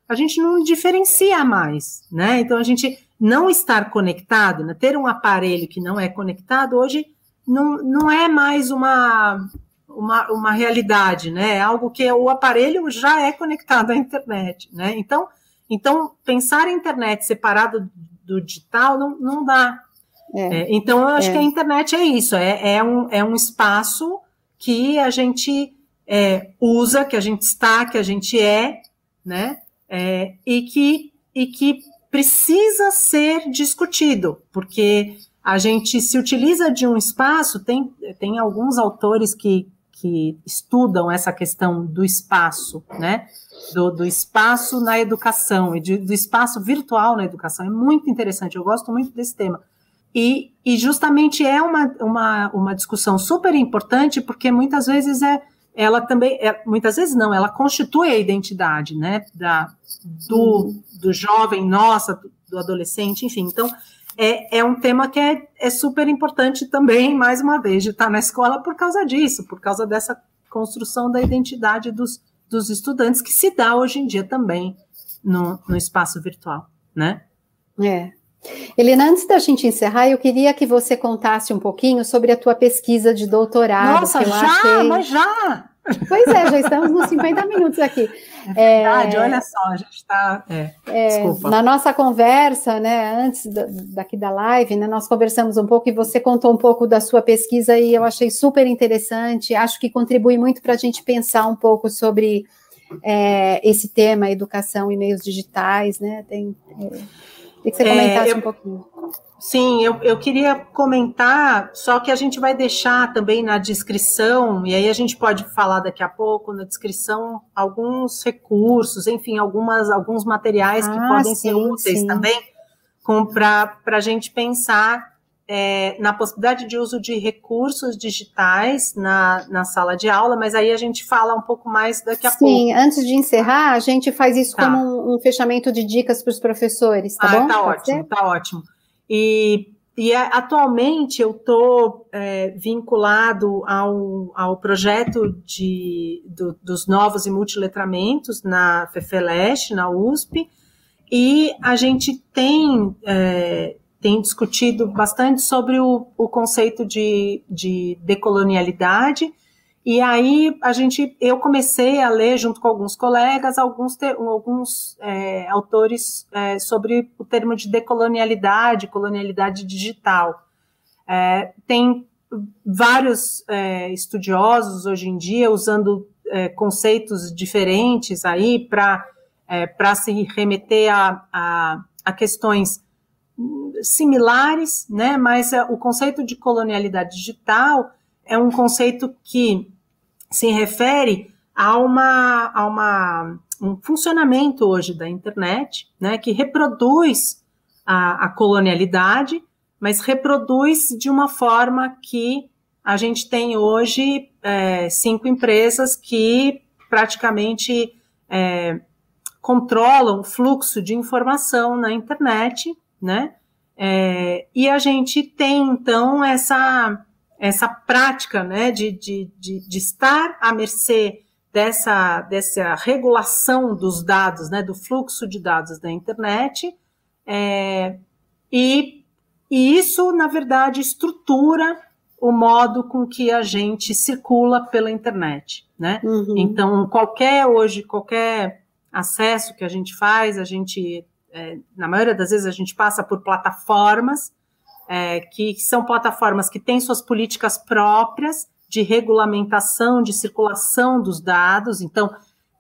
a gente não diferencia mais, né? Então a gente não estar conectado, né? ter um aparelho que não é conectado hoje não, não é mais uma, uma, uma realidade, né? É algo que o aparelho já é conectado à internet, né? Então então, pensar a internet separado do digital não, não dá. É, é, então, eu acho é. que a internet é isso, é, é, um, é um espaço que a gente é, usa, que a gente está, que a gente é, né? É, e, que, e que precisa ser discutido, porque a gente se utiliza de um espaço, tem, tem alguns autores que, que estudam essa questão do espaço, né? do, do espaço na educação e de, do espaço virtual na educação. É muito interessante, eu gosto muito desse tema. E, e justamente é uma, uma, uma discussão super importante, porque muitas vezes é ela também, é, muitas vezes não, ela constitui a identidade, né, da, do, do jovem, nossa, do, do adolescente, enfim. Então, é, é um tema que é, é super importante também, mais uma vez, de estar na escola por causa disso, por causa dessa construção da identidade dos, dos estudantes, que se dá hoje em dia também no, no espaço virtual, né? É. Helena, antes da gente encerrar, eu queria que você contasse um pouquinho sobre a tua pesquisa de doutorado. Nossa, já, achei... mas já! Pois é, já estamos nos 50 minutos aqui. É verdade, é, olha só, a gente está. É, é, na nossa conversa, né, antes da, daqui da live, né, nós conversamos um pouco e você contou um pouco da sua pesquisa e eu achei super interessante. Acho que contribui muito para a gente pensar um pouco sobre é, esse tema, educação e meios digitais, né? Tem, é, que você comentasse eu, um pouquinho. Sim, eu, eu queria comentar, só que a gente vai deixar também na descrição, e aí a gente pode falar daqui a pouco, na descrição, alguns recursos, enfim, algumas, alguns materiais que ah, podem sim, ser úteis sim. também para a gente pensar é, na possibilidade de uso de recursos digitais na, na sala de aula, mas aí a gente fala um pouco mais daqui a Sim, pouco. Sim, antes de encerrar, a gente faz isso tá. como um, um, fechamento de dicas para os professores, tá ah, bom? Tá Pode ótimo, ser? tá ótimo. E, e atualmente eu estou é, vinculado ao, ao projeto de, do, dos novos e multiletramentos na FEFELESH, na USP, e a gente tem, é, tem discutido bastante sobre o, o conceito de, de decolonialidade E aí a gente, eu comecei a ler junto com alguns colegas alguns, alguns é, autores é, sobre o termo de decolonialidade, colonialidade digital. É, tem vários é, estudiosos hoje em dia usando é, conceitos diferentes aí para é, para se remeter a, a, a, questões similares, né? Mas o conceito de colonialidade digital é um conceito que se refere a, uma, a uma, um funcionamento hoje da internet, né, que reproduz a, a colonialidade, mas reproduz de uma forma que a gente tem hoje é, cinco empresas que praticamente é, controlam o fluxo de informação na internet, né? É, e a gente tem então essa essa prática né, de, de, de, de, estar à mercê dessa, dessa regulação dos dados, né, do fluxo de dados da internet, é, e, e isso, na verdade, estrutura o modo com que a gente circula pela internet, né? Uhum. Então, qualquer hoje, qualquer acesso que a gente faz, a gente, é, na maioria das vezes, a gente passa por plataformas é, que são plataformas que têm suas políticas próprias de regulamentação, de circulação dos dados. Então,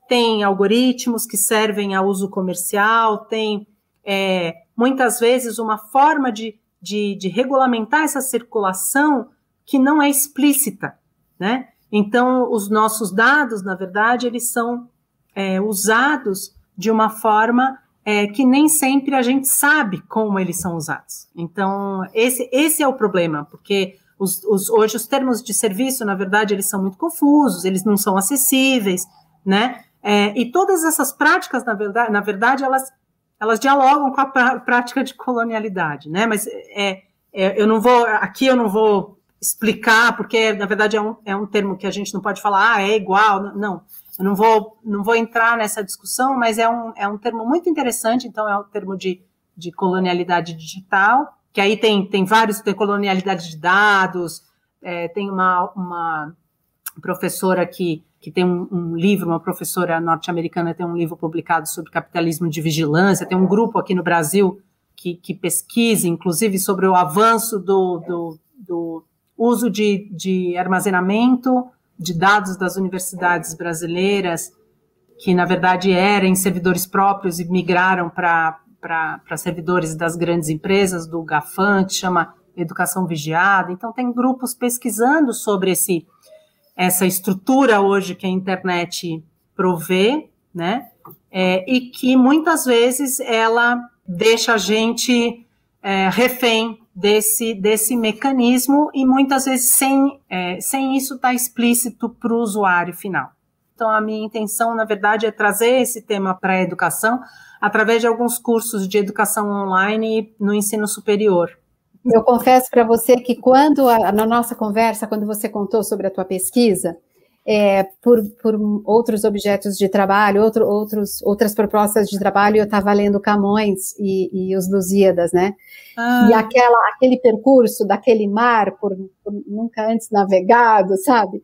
tem algoritmos que servem a uso comercial, tem é, muitas vezes uma forma de, de, de, regulamentar essa circulação que não é explícita, né? Então, os nossos dados, na verdade, eles são é, usados de uma forma é, que nem sempre a gente sabe como eles são usados. Então, esse, esse é o problema, porque os, os, hoje os termos de serviço, na verdade, eles são muito confusos, eles não são acessíveis, né? É, e todas essas práticas, na verdade, na verdade elas, elas dialogam com a prática de colonialidade, né? Mas é, é, eu não vou, aqui eu não vou explicar, porque, na verdade, é um, é um termo que a gente não pode falar, ah, é igual, não. Eu não vou, não vou entrar nessa discussão, mas é um, é um termo muito interessante, então é o termo de, de colonialidade digital, que aí tem, tem vários, tem colonialidade de dados, é, tem uma, uma professora que, que tem um, um livro, uma professora norte-americana tem um livro publicado sobre capitalismo de vigilância, tem um grupo aqui no Brasil que, que pesquisa, inclusive, sobre o avanço do, do, do uso de, de armazenamento de dados das universidades brasileiras, que na verdade eram servidores próprios e migraram para servidores das grandes empresas, do GAFAM, que chama Educação Vigiada. Então, tem grupos pesquisando sobre esse, essa estrutura hoje que a internet provê, né? É, e que muitas vezes ela deixa a gente é, refém desse, desse mecanismo e muitas vezes sem, é, sem isso estar tá explícito para o usuário final. Então, a minha intenção, na verdade, é trazer esse tema para a educação através de alguns cursos de educação online no ensino superior. Eu confesso para você que quando, na nossa conversa, quando você contou sobre a tua pesquisa, é, por, por, outros objetos de trabalho, outro, outros, outras propostas de trabalho, eu estava lendo Camões e, e, os Lusíadas, né? Ah. E aquela, aquele percurso daquele mar por, por, nunca antes navegado, sabe?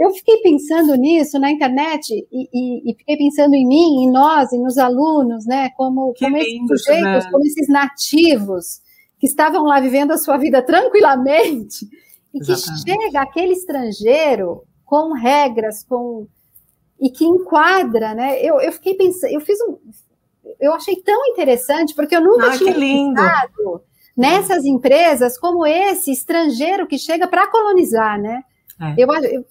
Eu fiquei pensando nisso na internet e, e, e, fiquei pensando em mim, em nós, e nos alunos, né? Como, como esses sujeitos, né? como esses nativos que estavam lá vivendo a sua vida tranquilamente e que Exatamente. chega aquele estrangeiro com regras, com e que enquadra, né? Eu, eu fiquei pensando, eu fiz um, eu achei tão interessante porque eu nunca ah, tinha pensado nessas empresas como esse estrangeiro que chega para colonizar, né? É. Eu, eu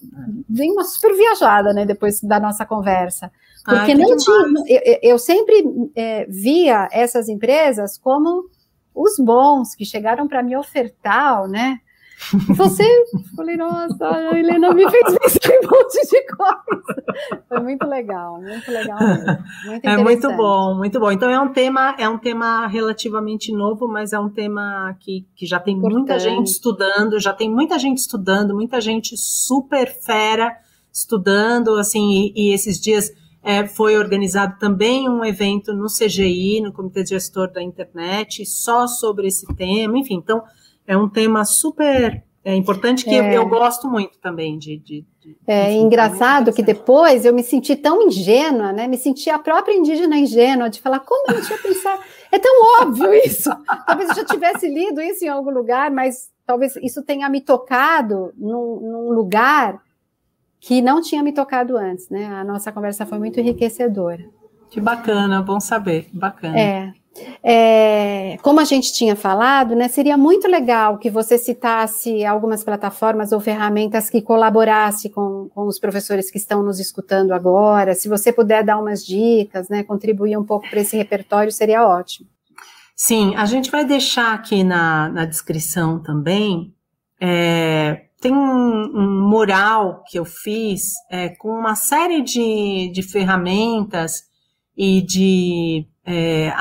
dei uma super viajada, né? Depois da nossa conversa, porque não tinha, eu, eu sempre é, via essas empresas como os bons que chegaram para me ofertar, né? Você, falei, nossa, a Helena me fez pensar em um monte de coisa. Foi muito legal, muito legal mesmo. Muito é muito bom, muito bom. Então é um tema, é um tema relativamente novo, mas é um tema que, que já tem Importante. muita gente estudando, já tem muita gente estudando, muita gente super fera estudando, assim, e, e esses dias é, foi organizado também um evento no CGI, no Comitê Gestor da Internet, só sobre esse tema, enfim, então é um tema super é, importante que é. eu, gosto muito também de, de, É engraçado que depois eu me senti tão ingênua, né? Me senti a própria indígena ingênua de falar como eu não tinha pensado. É tão óbvio isso. Talvez eu já tivesse lido isso em algum lugar, mas talvez isso tenha me tocado num, num lugar que não tinha me tocado antes, né? A nossa conversa foi muito enriquecedora. Que bacana, bom saber, bacana. É. É, como a gente tinha falado, né, seria muito legal que você citasse algumas plataformas ou ferramentas que colaborasse com, com os professores que estão nos escutando agora. Se você puder dar umas dicas, né, contribuir um pouco para esse repertório, seria ótimo. Sim, a gente vai deixar aqui na, na descrição também. É, tem um, um, mural que eu fiz é, com uma série de, de ferramentas e de é,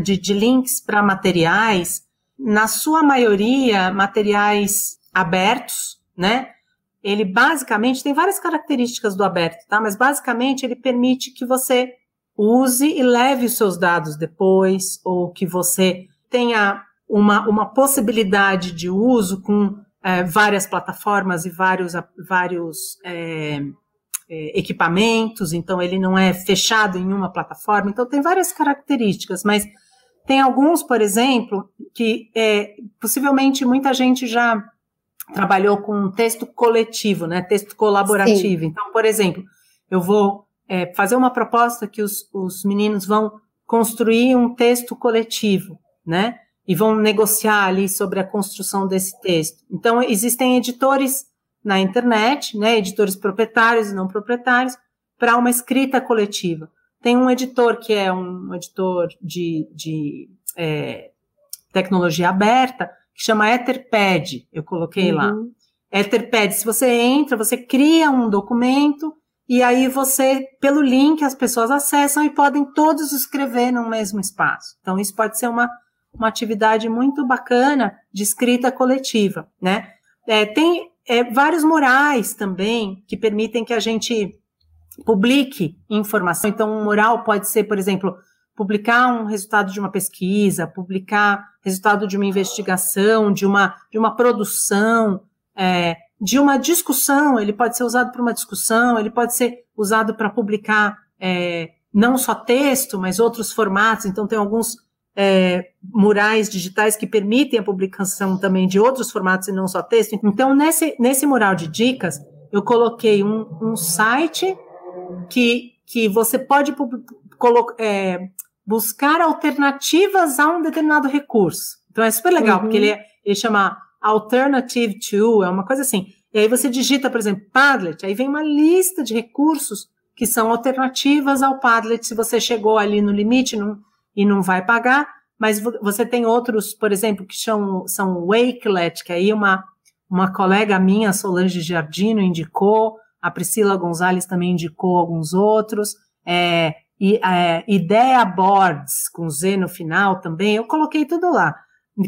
de, de links para materiais, na sua maioria, materiais abertos, né? Ele basicamente tem várias características do aberto, tá? Mas basicamente ele permite que você use e leve os seus dados depois, ou que você tenha uma, uma possibilidade de uso com é, várias plataformas e vários, vários é, equipamentos, então ele não é fechado em uma plataforma, então tem várias características, mas tem alguns, por exemplo, que é, possivelmente muita gente já trabalhou com texto coletivo, né, texto colaborativo. Sim. Então, por exemplo, eu vou é, fazer uma proposta que os, os meninos vão construir um texto coletivo, né, e vão negociar ali sobre a construção desse texto. Então, existem editores na internet, né, editores proprietários e não proprietários, para uma escrita coletiva. Tem um editor que é um editor de, de é, tecnologia aberta, que chama Etherpad, eu coloquei uhum. lá. Etherpad, se você entra, você cria um documento e aí você, pelo link, as pessoas acessam e podem todos escrever no mesmo espaço. Então, isso pode ser uma, uma atividade muito bacana de escrita coletiva, né? É, tem é, vários murais também que permitem que a gente publique informação. Então, um mural pode ser, por exemplo, publicar um resultado de uma pesquisa, publicar resultado de uma investigação, de uma, de uma produção, é, de uma discussão. Ele pode ser usado para uma discussão, ele pode ser usado para publicar é, não só texto, mas outros formatos. Então, tem alguns é, murais digitais que permitem a publicação também de outros formatos e não só texto. Então, nesse, nesse mural de dicas, eu coloquei um, um site que, que você pode é, buscar alternativas a um determinado recurso. Então, é super legal, uhum. porque ele, é, ele chama Alternative to, é uma coisa assim. E aí você digita, por exemplo, Padlet, aí vem uma lista de recursos que são alternativas ao Padlet. Se você chegou ali no limite, não e não vai pagar, mas você tem outros, por exemplo, que são, são Wakelet, que aí uma, uma colega minha, Solange Giardino, indicou, a Priscila Gonzalez também indicou alguns outros, é, e, é, Idea Boards, com Z no final também, eu coloquei tudo lá,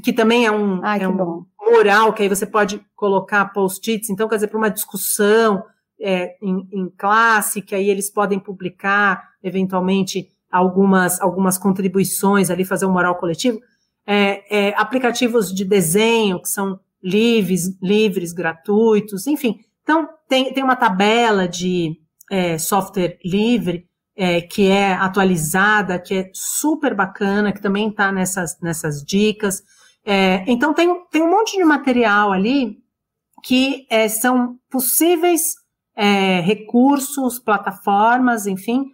que também é um, Ai, é um mural, que aí você pode colocar post-its, então, quer dizer, para uma discussão é, em, em classe, que aí eles podem publicar, eventualmente, algumas, algumas contribuições ali, fazer um moral coletivo, é, é, aplicativos de desenho que são livres, livres, gratuitos, enfim. Então, tem, tem uma tabela de é, software livre é, que é atualizada, que é super bacana, que também está nessas, nessas dicas. É, então, tem, tem um monte de material ali que é, são possíveis recursos, plataformas, enfim,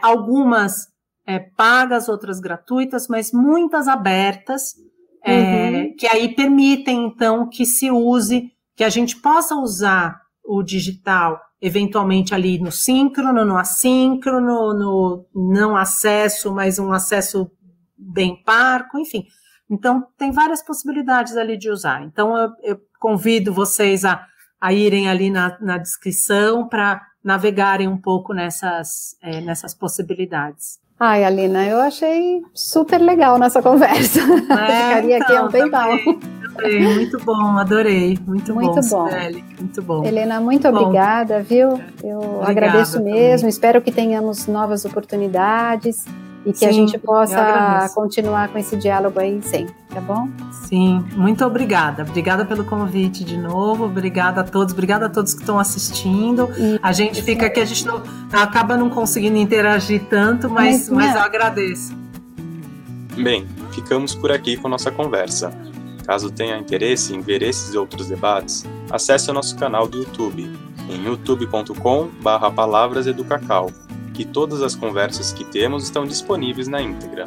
algumas é, pagas, outras gratuitas, mas muitas abertas, é, uhum. que aí permitem, então, que se use, que a gente possa usar o digital eventualmente ali no síncrono, no assíncrono, no não acesso, mas um acesso bem parco, enfim. Então, tem várias possibilidades ali de usar. Então, eu, eu convido vocês a, a irem ali na, na descrição para navegarem um pouco nessas, é, nessas possibilidades. Ai, Alina, eu achei super legal nossa conversa. É, Ficaria então, aqui um tempão. Também, muito bom, adorei. Muito, muito bom, bom. muito bom. Helena, muito bom. obrigada, viu? Eu Obrigada agradeço mesmo, também. espero que tenhamos novas oportunidades. E que Sim, a gente possa continuar com esse diálogo aí sempre, tá bom? Sim, muito obrigada. Obrigada pelo convite de novo. Obrigada a todos. Obrigada a todos que estão assistindo. E, a gente fica aqui, a gente não, acaba não conseguindo interagir tanto, mas, mas, mas eu agradeço. Bem, ficamos por aqui com nossa conversa. Caso tenha interesse em ver esses e outros debates, acesse o nosso canal do YouTube em youtube.com/palavrasEducacau, que todas as conversas que temos estão disponíveis na íntegra.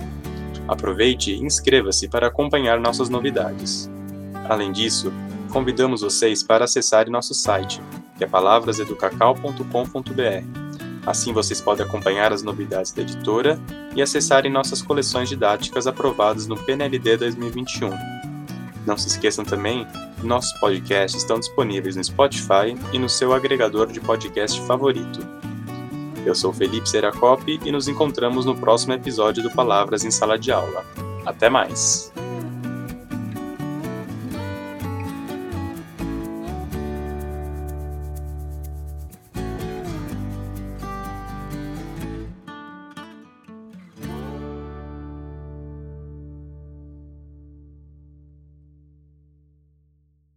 Aproveite e inscreva-se para acompanhar nossas novidades. Além disso, convidamos vocês para acessarem nosso site, que é palavrasEducacau.com.br Assim vocês podem acompanhar as novidades da editora e acessarem nossas coleções didáticas aprovadas no PNLD 2021. Não se esqueçam também que nossos podcasts estão disponíveis no Spotify e no seu agregador de podcast favorito. Eu sou Felipe Seracop e nos encontramos no próximo episódio do Palavras em Sala de Aula. Até mais!